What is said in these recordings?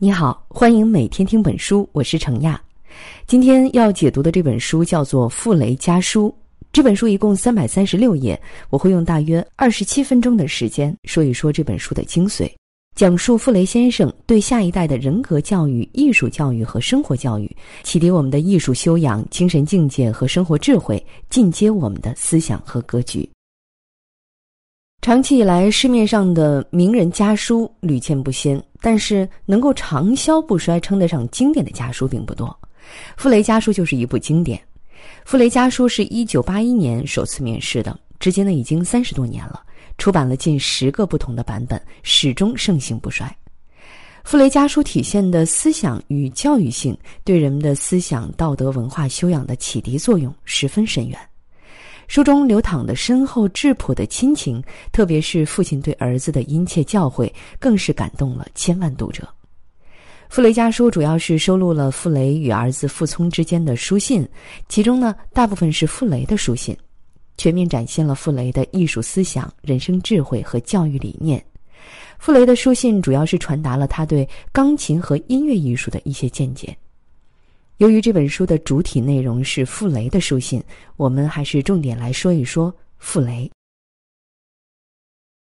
你好，欢迎每天听本书，我是程亚。今天要解读的这本书叫做《傅雷家书》。这本书一共三百三十六页，我会用大约二十七分钟的时间说一说这本书的精髓，讲述傅雷先生对下一代的人格教育、艺术教育和生活教育，启迪我们的艺术修养、精神境界和生活智慧，进阶我们的思想和格局。长期以来，市面上的名人家书屡见不鲜，但是能够长销不衰、称得上经典的家书并不多。傅雷家书就是一部经典。傅雷家书是一九八一年首次面世的，至今呢已经三十多年了，出版了近十个不同的版本，始终盛行不衰。傅雷家书体现的思想与教育性，对人们的思想道德文化修养的启迪作用十分深远。书中流淌的深厚质朴的亲情，特别是父亲对儿子的殷切教诲，更是感动了千万读者。《傅雷家书》主要是收录了傅雷与儿子傅聪之间的书信，其中呢，大部分是傅雷的书信，全面展现了傅雷的艺术思想、人生智慧和教育理念。傅雷的书信主要是传达了他对钢琴和音乐艺术的一些见解。由于这本书的主体内容是傅雷的书信，我们还是重点来说一说傅雷。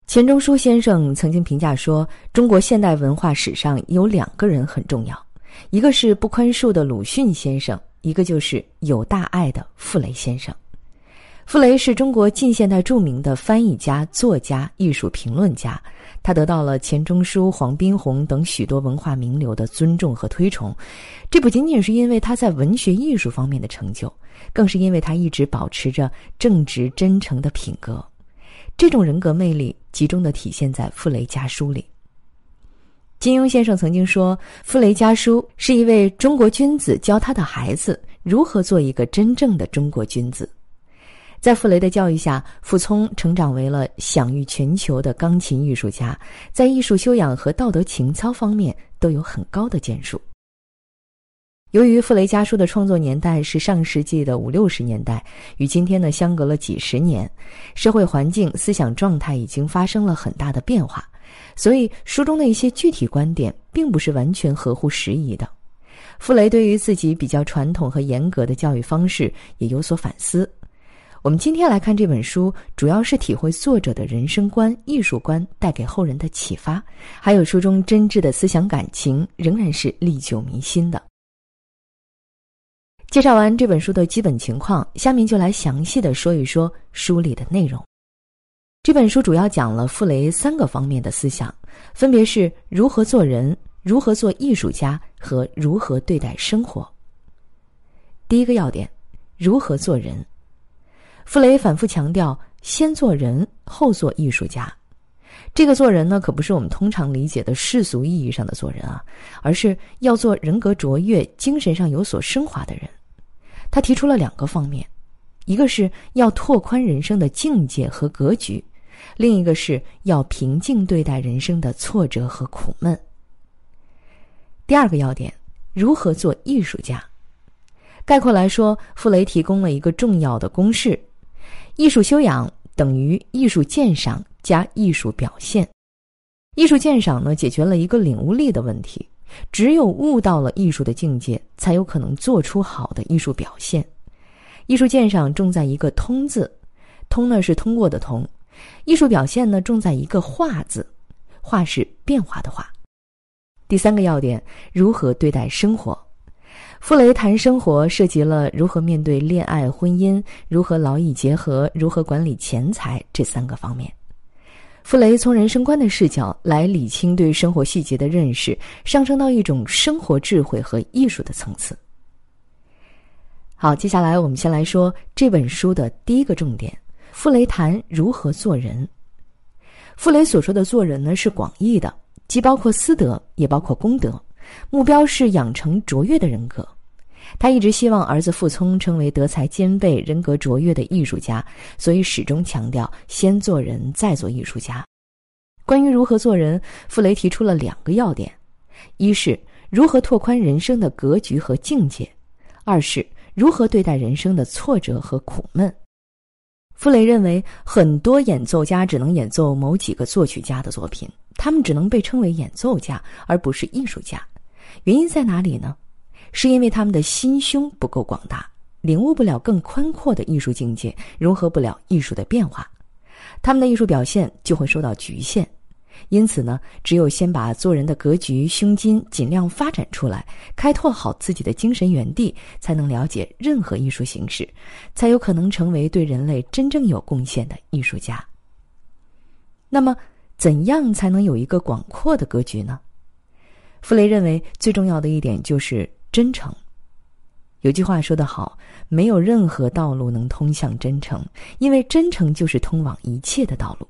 钱钟书先生曾经评价说：“中国现代文化史上有两个人很重要，一个是不宽恕的鲁迅先生，一个就是有大爱的傅雷先生。”傅雷是中国近现代著名的翻译家、作家、艺术评论家。他得到了钱钟书、黄宾虹等许多文化名流的尊重和推崇，这不仅仅是因为他在文学艺术方面的成就，更是因为他一直保持着正直真诚的品格。这种人格魅力集中的体现在《傅雷家书》里。金庸先生曾经说，《傅雷家书》是一位中国君子教他的孩子如何做一个真正的中国君子。在傅雷的教育下，傅聪成长为了享誉全球的钢琴艺术家，在艺术修养和道德情操方面都有很高的建树。由于《傅雷家书》的创作年代是上世纪的五六十年代，与今天呢相隔了几十年，社会环境、思想状态已经发生了很大的变化，所以书中的一些具体观点并不是完全合乎时宜的。傅雷对于自己比较传统和严格的教育方式也有所反思。我们今天来看这本书，主要是体会作者的人生观、艺术观带给后人的启发，还有书中真挚的思想感情，仍然是历久弥新的。介绍完这本书的基本情况，下面就来详细的说一说书里的内容。这本书主要讲了傅雷三个方面的思想，分别是如何做人、如何做艺术家和如何对待生活。第一个要点，如何做人。傅雷反复强调，先做人，后做艺术家。这个做人呢，可不是我们通常理解的世俗意义上的做人啊，而是要做人格卓越、精神上有所升华的人。他提出了两个方面，一个是要拓宽人生的境界和格局，另一个是要平静对待人生的挫折和苦闷。第二个要点，如何做艺术家？概括来说，傅雷提供了一个重要的公式。艺术修养等于艺术鉴赏加艺术表现。艺术鉴赏呢，解决了一个领悟力的问题。只有悟到了艺术的境界，才有可能做出好的艺术表现。艺术鉴赏重在一个“通”字，“通”呢是通过的“通”。艺术表现呢重在一个“化”字，“化”是变化的“化”。第三个要点，如何对待生活。傅雷谈生活，涉及了如何面对恋爱、婚姻，如何劳逸结合，如何管理钱财这三个方面。傅雷从人生观的视角来理清对生活细节的认识，上升到一种生活智慧和艺术的层次。好，接下来我们先来说这本书的第一个重点：傅雷谈如何做人。傅雷所说的做人呢，是广义的，既包括私德，也包括公德。目标是养成卓越的人格，他一直希望儿子傅聪成为德才兼备、人格卓越的艺术家，所以始终强调先做人，再做艺术家。关于如何做人，傅雷提出了两个要点：一是如何拓宽人生的格局和境界；二是如何对待人生的挫折和苦闷。傅雷认为，很多演奏家只能演奏某几个作曲家的作品，他们只能被称为演奏家，而不是艺术家。原因在哪里呢？是因为他们的心胸不够广大，领悟不了更宽阔的艺术境界，融合不了艺术的变化，他们的艺术表现就会受到局限。因此呢，只有先把做人的格局、胸襟尽量发展出来，开拓好自己的精神园地，才能了解任何艺术形式，才有可能成为对人类真正有贡献的艺术家。那么，怎样才能有一个广阔的格局呢？傅雷认为最重要的一点就是真诚。有句话说得好：“没有任何道路能通向真诚，因为真诚就是通往一切的道路。”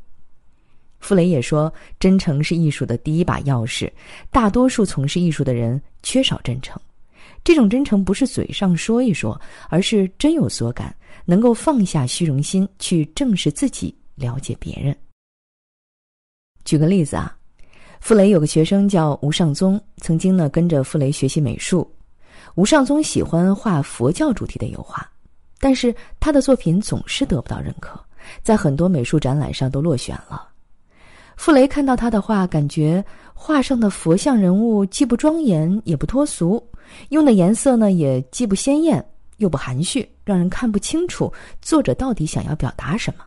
傅雷也说：“真诚是艺术的第一把钥匙。”大多数从事艺术的人缺少真诚，这种真诚不是嘴上说一说，而是真有所感，能够放下虚荣心，去正视自己，了解别人。举个例子啊，傅雷有个学生叫吴尚宗，曾经呢跟着傅雷学习美术。吴尚宗喜欢画佛教主题的油画，但是他的作品总是得不到认可，在很多美术展览上都落选了。傅雷看到他的画，感觉画上的佛像人物既不庄严也不脱俗，用的颜色呢也既不鲜艳又不含蓄，让人看不清楚作者到底想要表达什么。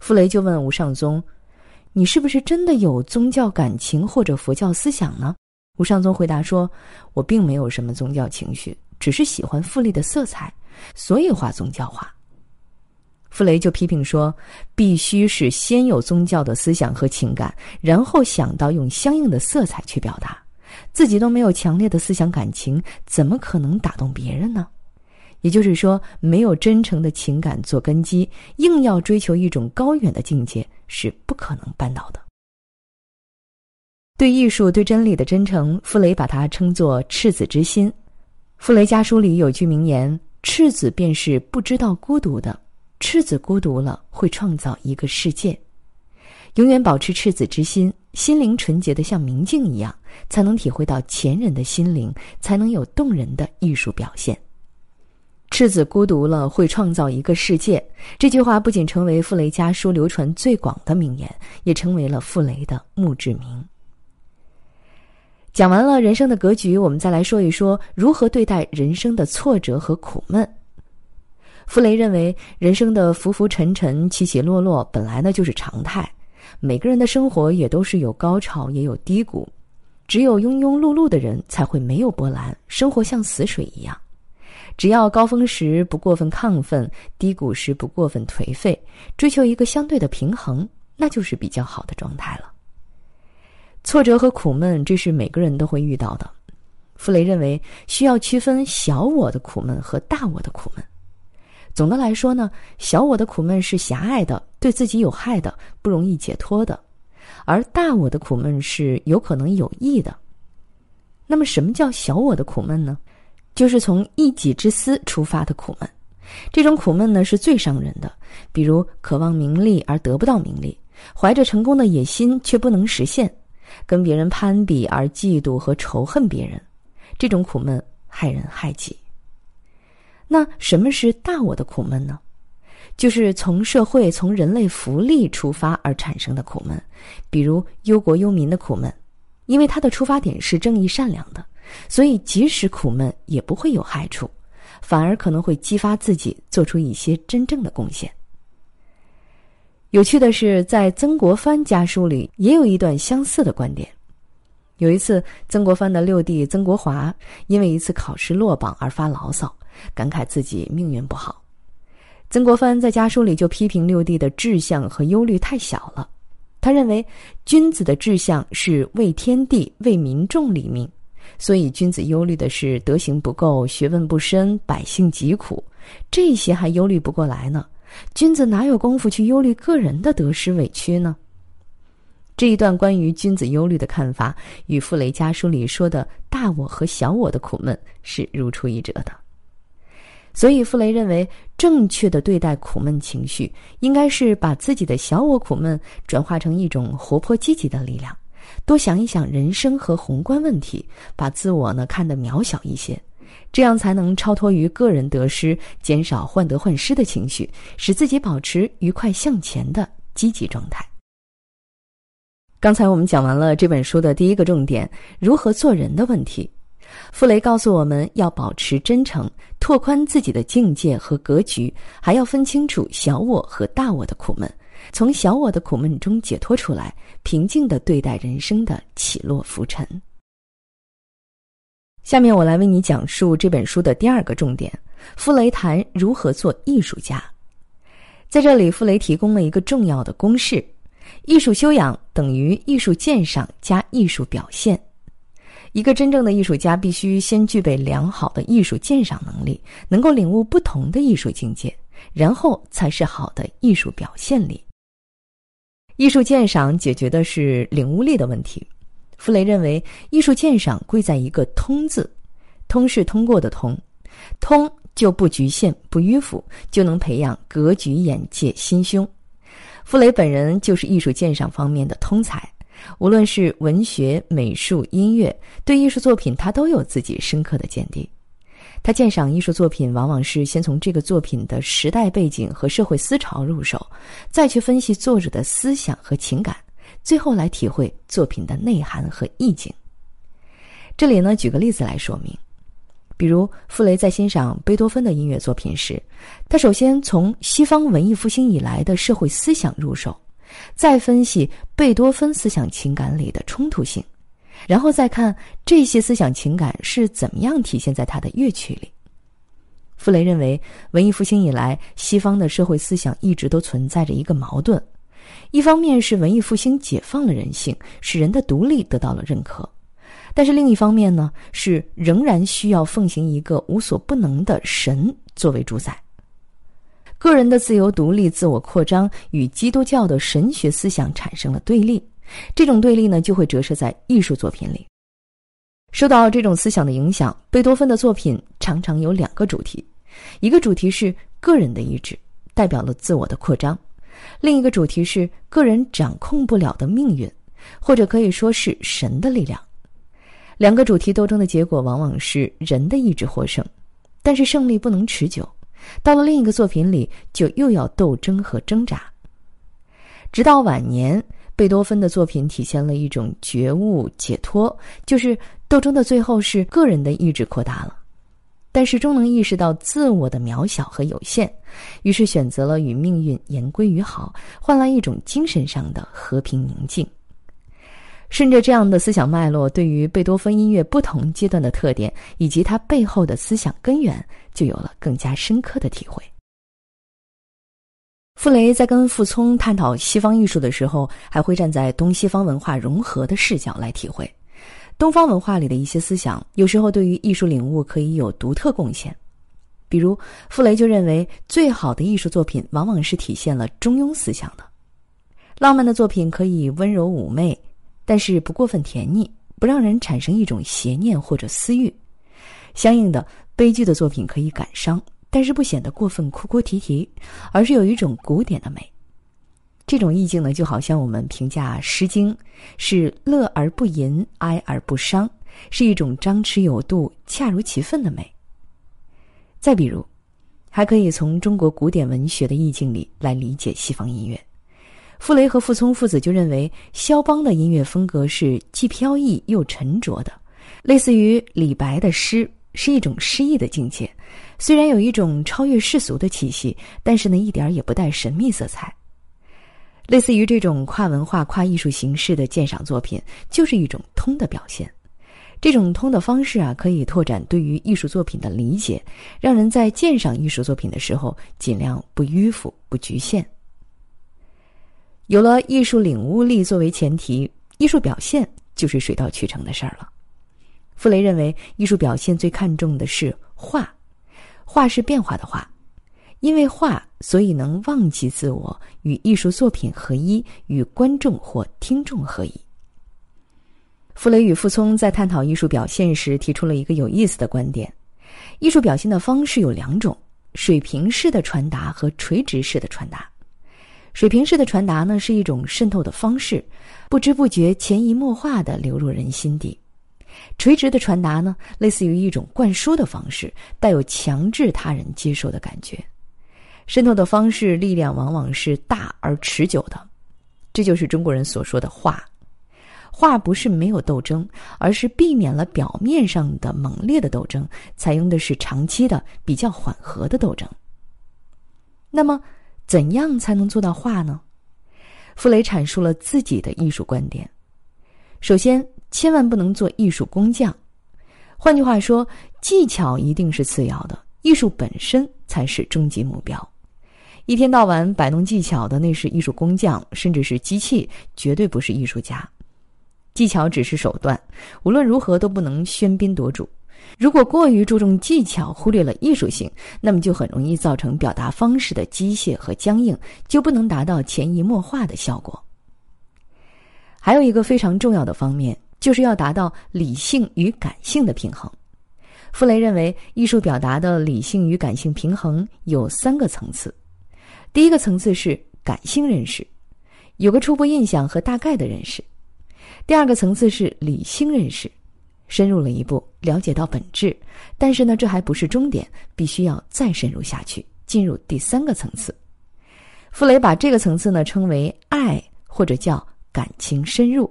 傅雷就问吴尚宗：“你是不是真的有宗教感情或者佛教思想呢？”吴尚宗回答说：“我并没有什么宗教情绪，只是喜欢富丽的色彩，所以画宗教画。”傅雷就批评说：“必须是先有宗教的思想和情感，然后想到用相应的色彩去表达。自己都没有强烈的思想感情，怎么可能打动别人呢？也就是说，没有真诚的情感做根基，硬要追求一种高远的境界，是不可能办到的。”对艺术、对真理的真诚，傅雷把它称作赤子之心。傅雷家书里有句名言：“赤子便是不知道孤独的。”赤子孤独了，会创造一个世界。永远保持赤子之心，心灵纯洁的像明镜一样，才能体会到前人的心灵，才能有动人的艺术表现。赤子孤独了，会创造一个世界。这句话不仅成为傅雷家书流传最广的名言，也成为了傅雷的墓志铭。讲完了人生的格局，我们再来说一说如何对待人生的挫折和苦闷。傅雷认为，人生的浮浮沉沉、起起落落，本来呢就是常态。每个人的生活也都是有高潮，也有低谷。只有庸庸碌碌的人才会没有波澜，生活像死水一样。只要高峰时不过分亢奋，低谷时不过分颓废，追求一个相对的平衡，那就是比较好的状态了。挫折和苦闷，这是每个人都会遇到的。傅雷认为，需要区分小我的苦闷和大我的苦闷。总的来说呢，小我的苦闷是狭隘的，对自己有害的，不容易解脱的；而大我的苦闷是有可能有益的。那么，什么叫小我的苦闷呢？就是从一己之私出发的苦闷。这种苦闷呢，是最伤人的。比如，渴望名利而得不到名利，怀着成功的野心却不能实现，跟别人攀比而嫉妒和仇恨别人，这种苦闷害人害己。那什么是大我的苦闷呢？就是从社会、从人类福利出发而产生的苦闷，比如忧国忧民的苦闷，因为它的出发点是正义善良的，所以即使苦闷也不会有害处，反而可能会激发自己做出一些真正的贡献。有趣的是，在曾国藩家书里也有一段相似的观点。有一次，曾国藩的六弟曾国华因为一次考试落榜而发牢骚。感慨自己命运不好，曾国藩在家书里就批评六弟的志向和忧虑太小了。他认为，君子的志向是为天地、为民众立命，所以君子忧虑的是德行不够、学问不深、百姓疾苦，这些还忧虑不过来呢。君子哪有功夫去忧虑个人的得失委屈呢？这一段关于君子忧虑的看法，与傅雷家书里说的大我和小我的苦闷是如出一辙的。所以，傅雷认为，正确的对待苦闷情绪，应该是把自己的小我苦闷转化成一种活泼积极的力量，多想一想人生和宏观问题，把自我呢看得渺小一些，这样才能超脱于个人得失，减少患得患失的情绪，使自己保持愉快向前的积极状态。刚才我们讲完了这本书的第一个重点——如何做人的问题。傅雷告诉我们要保持真诚，拓宽自己的境界和格局，还要分清楚小我和大我的苦闷，从小我的苦闷中解脱出来，平静的对待人生的起落浮沉。下面我来为你讲述这本书的第二个重点：傅雷谈如何做艺术家。在这里，傅雷提供了一个重要的公式：艺术修养等于艺术鉴赏加艺术表现。一个真正的艺术家必须先具备良好的艺术鉴赏能力，能够领悟不同的艺术境界，然后才是好的艺术表现力。艺术鉴赏解决的是领悟力的问题。傅雷认为，艺术鉴赏贵在一个“通”字，“通”是通过的“通”，通就不局限、不迂腐，就能培养格局、眼界、心胸。傅雷本人就是艺术鉴赏方面的通才。无论是文学、美术、音乐，对艺术作品，他都有自己深刻的见地。他鉴赏艺术作品，往往是先从这个作品的时代背景和社会思潮入手，再去分析作者的思想和情感，最后来体会作品的内涵和意境。这里呢，举个例子来说明，比如傅雷在欣赏贝多芬的音乐作品时，他首先从西方文艺复兴以来的社会思想入手。再分析贝多芬思想情感里的冲突性，然后再看这些思想情感是怎么样体现在他的乐曲里。傅雷认为，文艺复兴以来，西方的社会思想一直都存在着一个矛盾：一方面是文艺复兴解放了人性，使人的独立得到了认可；但是另一方面呢，是仍然需要奉行一个无所不能的神作为主宰。个人的自由独立、自我扩张与基督教的神学思想产生了对立，这种对立呢，就会折射在艺术作品里。受到这种思想的影响，贝多芬的作品常常有两个主题：一个主题是个人的意志，代表了自我的扩张；另一个主题是个人掌控不了的命运，或者可以说是神的力量。两个主题斗争的结果往往是人的意志获胜，但是胜利不能持久。到了另一个作品里，就又要斗争和挣扎。直到晚年，贝多芬的作品体现了一种觉悟、解脱，就是斗争的最后是个人的意志扩大了，但是终能意识到自我的渺小和有限，于是选择了与命运言归于好，换来一种精神上的和平宁静。顺着这样的思想脉络，对于贝多芬音乐不同阶段的特点以及它背后的思想根源，就有了更加深刻的体会。傅雷在跟傅聪探讨西方艺术的时候，还会站在东西方文化融合的视角来体会东方文化里的一些思想，有时候对于艺术领悟可以有独特贡献。比如，傅雷就认为，最好的艺术作品往往是体现了中庸思想的，浪漫的作品可以温柔妩媚。但是不过分甜腻，不让人产生一种邪念或者私欲。相应的，悲剧的作品可以感伤，但是不显得过分哭哭啼啼，而是有一种古典的美。这种意境呢，就好像我们评价《诗经》是乐而不淫，哀而不伤，是一种张弛有度、恰如其分的美。再比如，还可以从中国古典文学的意境里来理解西方音乐。傅雷和傅聪父子就认为，肖邦的音乐风格是既飘逸又沉着的，类似于李白的诗，是一种诗意的境界。虽然有一种超越世俗的气息，但是呢，一点也不带神秘色彩。类似于这种跨文化、跨艺术形式的鉴赏作品，就是一种通的表现。这种通的方式啊，可以拓展对于艺术作品的理解，让人在鉴赏艺术作品的时候，尽量不迂腐、不局限。有了艺术领悟力作为前提，艺术表现就是水到渠成的事儿了。傅雷认为，艺术表现最看重的是画，画是变化的画，因为画，所以能忘记自我，与艺术作品合一，与观众或听众合一。傅雷与傅聪在探讨艺术表现时，提出了一个有意思的观点：艺术表现的方式有两种，水平式的传达和垂直式的传达。水平式的传达呢，是一种渗透的方式，不知不觉、潜移默化的流入人心底；垂直的传达呢，类似于一种灌输的方式，带有强制他人接受的感觉。渗透的方式力量往往是大而持久的，这就是中国人所说的“话”。画不是没有斗争，而是避免了表面上的猛烈的斗争，采用的是长期的、比较缓和的斗争。那么，怎样才能做到画呢？傅雷阐述了自己的艺术观点。首先，千万不能做艺术工匠。换句话说，技巧一定是次要的，艺术本身才是终极目标。一天到晚摆弄技巧的，那是艺术工匠，甚至是机器，绝对不是艺术家。技巧只是手段，无论如何都不能喧宾夺主。如果过于注重技巧，忽略了艺术性，那么就很容易造成表达方式的机械和僵硬，就不能达到潜移默化的效果。还有一个非常重要的方面，就是要达到理性与感性的平衡。傅雷认为，艺术表达的理性与感性平衡有三个层次。第一个层次是感性认识，有个初步印象和大概的认识。第二个层次是理性认识，深入了一步，了解到本质。但是呢，这还不是终点，必须要再深入下去，进入第三个层次。傅雷把这个层次呢称为爱，或者叫感情深入。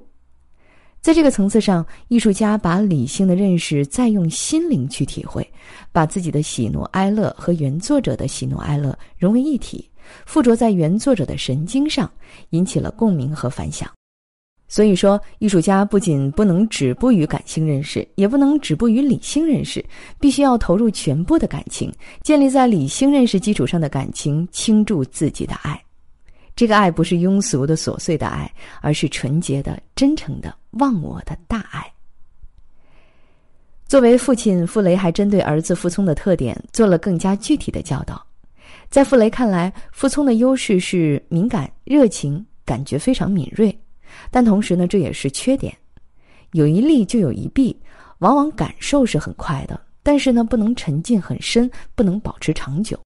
在这个层次上，艺术家把理性的认识再用心灵去体会，把自己的喜怒哀乐和原作者的喜怒哀乐融为一体，附着在原作者的神经上，引起了共鸣和反响。所以说，艺术家不仅不能止步于感性认识，也不能止步于理性认识，必须要投入全部的感情，建立在理性认识基础上的感情，倾注自己的爱。这个爱不是庸俗的琐碎的爱，而是纯洁的、真诚的、忘我的大爱。作为父亲，傅雷还针对儿子傅聪的特点做了更加具体的教导。在傅雷看来，傅聪的优势是敏感、热情，感觉非常敏锐。但同时呢，这也是缺点，有一利就有一弊，往往感受是很快的，但是呢，不能沉浸很深，不能保持长久。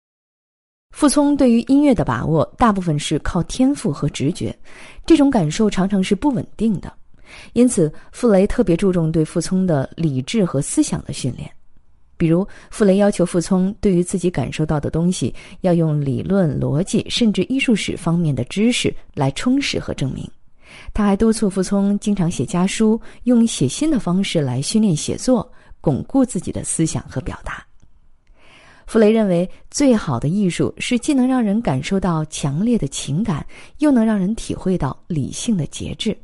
傅聪对于音乐的把握，大部分是靠天赋和直觉，这种感受常常是不稳定的，因此傅雷特别注重对傅聪的理智和思想的训练，比如傅雷要求傅聪对于自己感受到的东西，要用理论、逻辑，甚至艺术史方面的知识来充实和证明。他还督促傅聪经常写家书，用写信的方式来训练写作，巩固自己的思想和表达。傅雷认为，最好的艺术是既能让人感受到强烈的情感，又能让人体会到理性的节制。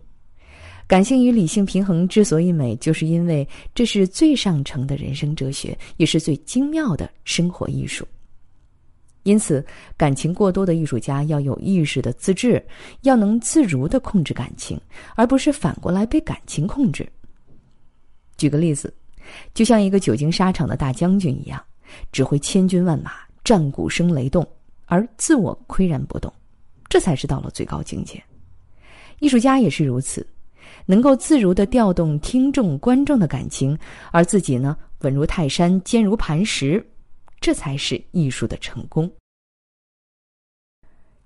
感性与理性平衡之所以美，就是因为这是最上乘的人生哲学，也是最精妙的生活艺术。因此，感情过多的艺术家要有意识的自制，要能自如的控制感情，而不是反过来被感情控制。举个例子，就像一个久经沙场的大将军一样，指挥千军万马，战鼓声雷动，而自我岿然不动，这才是到了最高境界。艺术家也是如此，能够自如的调动听众、观众的感情，而自己呢，稳如泰山，坚如磐石。这才是艺术的成功。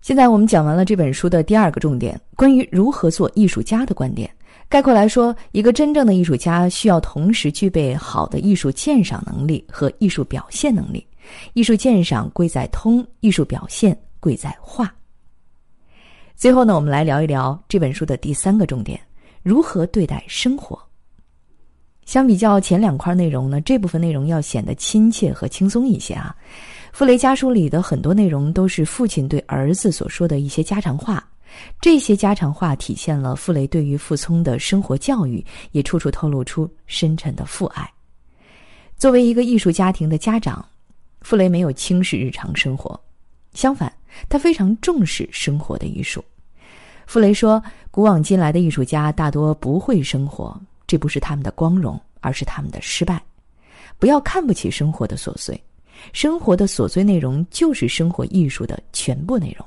现在我们讲完了这本书的第二个重点，关于如何做艺术家的观点。概括来说，一个真正的艺术家需要同时具备好的艺术鉴赏能力和艺术表现能力。艺术鉴赏贵在通，艺术表现贵在画。最后呢，我们来聊一聊这本书的第三个重点：如何对待生活。相比较前两块内容呢，这部分内容要显得亲切和轻松一些啊。傅雷家书里的很多内容都是父亲对儿子所说的一些家常话，这些家常话体现了傅雷对于傅聪的生活教育，也处处透露出深沉的父爱。作为一个艺术家庭的家长，傅雷没有轻视日常生活，相反，他非常重视生活的艺术。傅雷说：“古往今来的艺术家大多不会生活。”这不是他们的光荣，而是他们的失败。不要看不起生活的琐碎，生活的琐碎内容就是生活艺术的全部内容。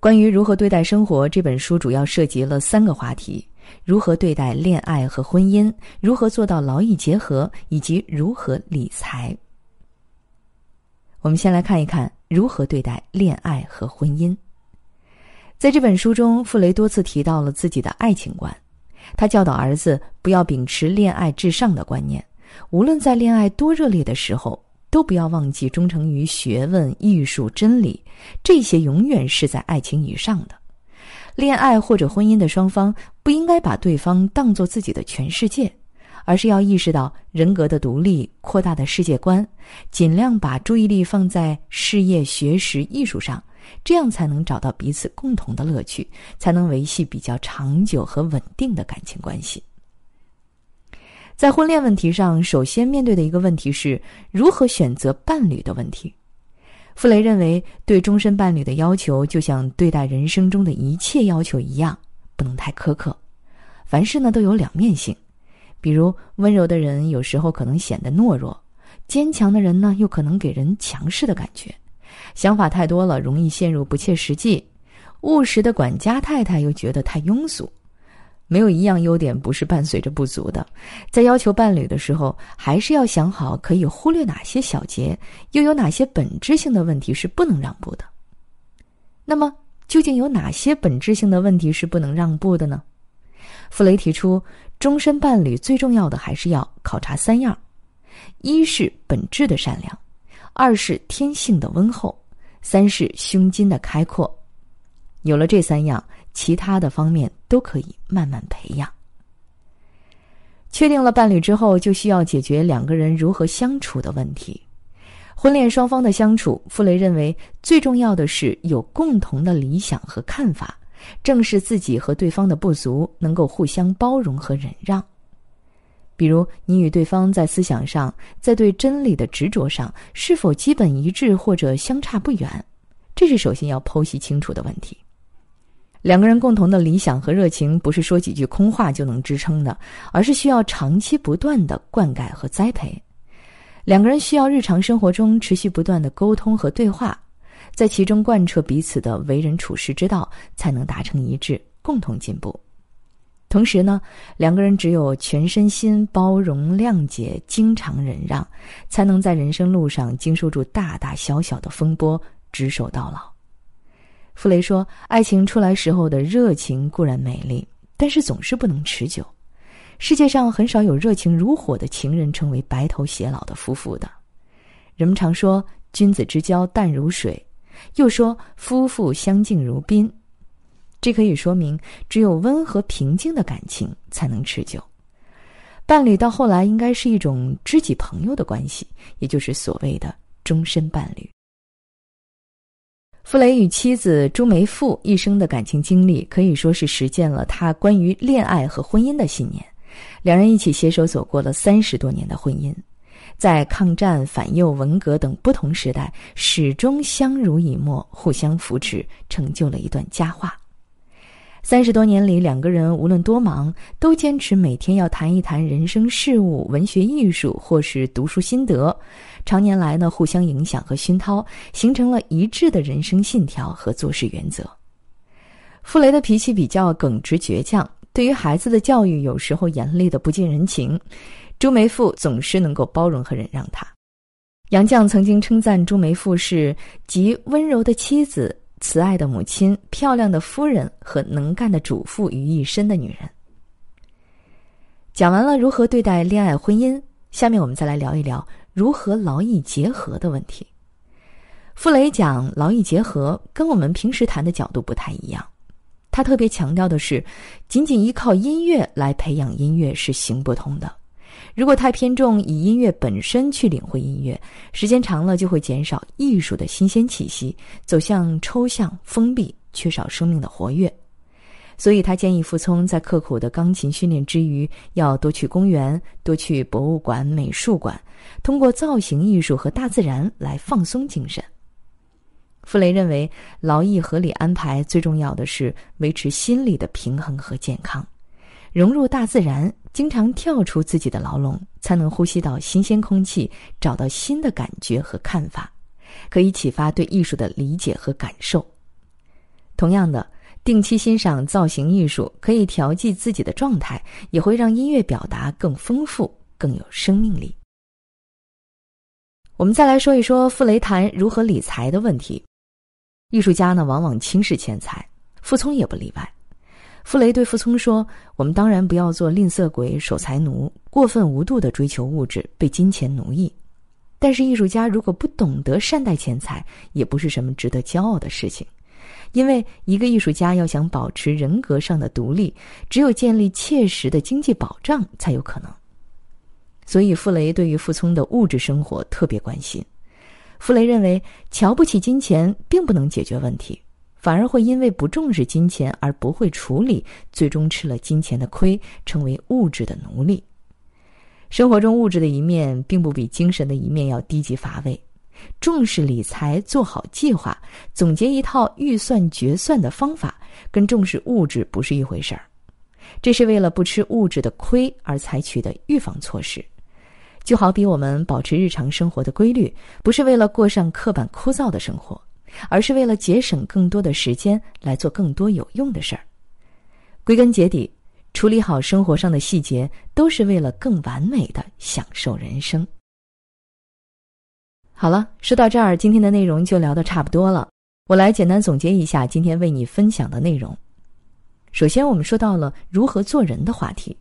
关于如何对待生活，这本书主要涉及了三个话题：如何对待恋爱和婚姻，如何做到劳逸结合，以及如何理财。我们先来看一看如何对待恋爱和婚姻。在这本书中，傅雷多次提到了自己的爱情观。他教导儿子不要秉持恋爱至上的观念，无论在恋爱多热烈的时候，都不要忘记忠诚于学问、艺术、真理，这些永远是在爱情以上的。恋爱或者婚姻的双方不应该把对方当做自己的全世界，而是要意识到人格的独立、扩大的世界观，尽量把注意力放在事业、学识、艺术上，这样才能找到彼此共同的乐趣，才能维系比较长久和稳定的感情关系。在婚恋问题上，首先面对的一个问题是如何选择伴侣的问题。傅雷认为，对终身伴侣的要求就像对待人生中的一切要求一样，不能太苛刻。凡事呢都有两面性，比如温柔的人有时候可能显得懦弱，坚强的人呢又可能给人强势的感觉。想法太多了，容易陷入不切实际；务实的管家太太又觉得太庸俗。没有一样优点不是伴随着不足的，在要求伴侣的时候，还是要想好可以忽略哪些小节，又有哪些本质性的问题是不能让步的。那么，究竟有哪些本质性的问题是不能让步的呢？弗雷提出，终身伴侣最重要的还是要考察三样：一是本质的善良，二是天性的温厚，三是胸襟的开阔。有了这三样。其他的方面都可以慢慢培养。确定了伴侣之后，就需要解决两个人如何相处的问题。婚恋双方的相处，傅雷认为最重要的是有共同的理想和看法，正视自己和对方的不足，能够互相包容和忍让。比如，你与对方在思想上，在对真理的执着上是否基本一致或者相差不远，这是首先要剖析清楚的问题。两个人共同的理想和热情，不是说几句空话就能支撑的，而是需要长期不断的灌溉和栽培。两个人需要日常生活中持续不断的沟通和对话，在其中贯彻彼此的为人处事之道，才能达成一致，共同进步。同时呢，两个人只有全身心包容、谅解、经常忍让，才能在人生路上经受住大大小小的风波，执手到老。傅雷说：“爱情出来时候的热情固然美丽，但是总是不能持久。世界上很少有热情如火的情人成为白头偕老的夫妇的。人们常说君子之交淡如水，又说夫妇相敬如宾。这可以说明，只有温和平静的感情才能持久。伴侣到后来应该是一种知己朋友的关系，也就是所谓的终身伴侣。”傅雷与妻子朱梅馥一生的感情经历，可以说是实践了他关于恋爱和婚姻的信念。两人一起携手走过了三十多年的婚姻，在抗战、反右、文革等不同时代，始终相濡以沫，互相扶持，成就了一段佳话。三十多年里，两个人无论多忙，都坚持每天要谈一谈人生事物、文学艺术，或是读书心得。常年来呢，互相影响和熏陶，形成了一致的人生信条和做事原则。傅雷的脾气比较耿直倔强，对于孩子的教育有时候严厉的不近人情，朱梅馥总是能够包容和忍让他。杨绛曾经称赞朱梅馥是集温柔的妻子。慈爱的母亲、漂亮的夫人和能干的主妇于一身的女人。讲完了如何对待恋爱、婚姻，下面我们再来聊一聊如何劳逸结合的问题。傅雷讲劳逸结合，跟我们平时谈的角度不太一样。他特别强调的是，仅仅依靠音乐来培养音乐是行不通的。如果太偏重以音乐本身去领会音乐，时间长了就会减少艺术的新鲜气息，走向抽象、封闭，缺少生命的活跃。所以他建议傅聪在刻苦的钢琴训练之余，要多去公园、多去博物馆、美术馆，通过造型艺术和大自然来放松精神。傅雷认为，劳逸合理安排最重要的是维持心理的平衡和健康。融入大自然，经常跳出自己的牢笼，才能呼吸到新鲜空气，找到新的感觉和看法，可以启发对艺术的理解和感受。同样的，定期欣赏造型艺术，可以调剂自己的状态，也会让音乐表达更丰富、更有生命力。我们再来说一说傅雷谈如何理财的问题。艺术家呢，往往轻视钱财，傅聪也不例外。傅雷对傅聪说：“我们当然不要做吝啬鬼、守财奴，过分无度的追求物质，被金钱奴役。但是艺术家如果不懂得善待钱财，也不是什么值得骄傲的事情。因为一个艺术家要想保持人格上的独立，只有建立切实的经济保障才有可能。所以，傅雷对于傅聪的物质生活特别关心。傅雷认为，瞧不起金钱并不能解决问题，反而会因为不重视金钱而不会处理，最终吃了金钱的亏，成为物质的奴隶。生活中物质的一面，并不比精神的一面要低级乏味。重视理财，做好计划，总结一套预算决算的方法，跟重视物质不是一回事儿。这是为了不吃物质的亏而采取的预防措施。就好比我们保持日常生活的规律，不是为了过上刻板枯燥的生活，而是为了节省更多的时间来做更多有用的事儿。归根结底，处理好生活上的细节，都是为了更完美的享受人生。好了，说到这儿，今天的内容就聊得差不多了。我来简单总结一下今天为你分享的内容。首先，我们说到了如何做人的话题。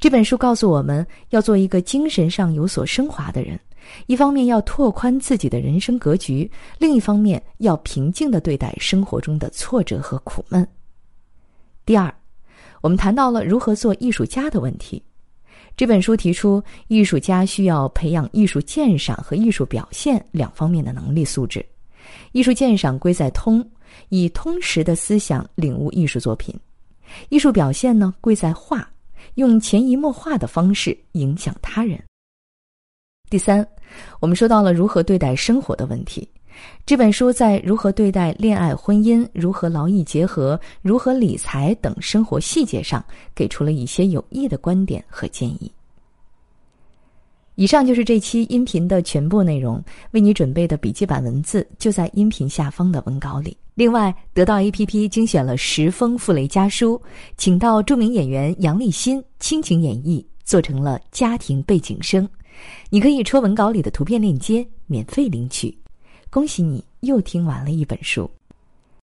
这本书告诉我们要做一个精神上有所升华的人，一方面要拓宽自己的人生格局，另一方面要平静的对待生活中的挫折和苦闷。第二，我们谈到了如何做艺术家的问题。这本书提出，艺术家需要培养艺术鉴赏和艺术表现两方面的能力素质。艺术鉴赏归在通，以通识的思想领悟艺术作品；艺术表现呢，贵在画。用潜移默化的方式影响他人。第三，我们说到了如何对待生活的问题。这本书在如何对待恋爱、婚姻、如何劳逸结合、如何理财等生活细节上，给出了一些有益的观点和建议。以上就是这期音频的全部内容。为你准备的笔记版文字就在音频下方的文稿里。另外，得到 APP 精选了十封傅雷家书，请到著名演员杨立新倾情演绎，做成了家庭背景声。你可以戳文稿里的图片链接，免费领取。恭喜你又听完了一本书。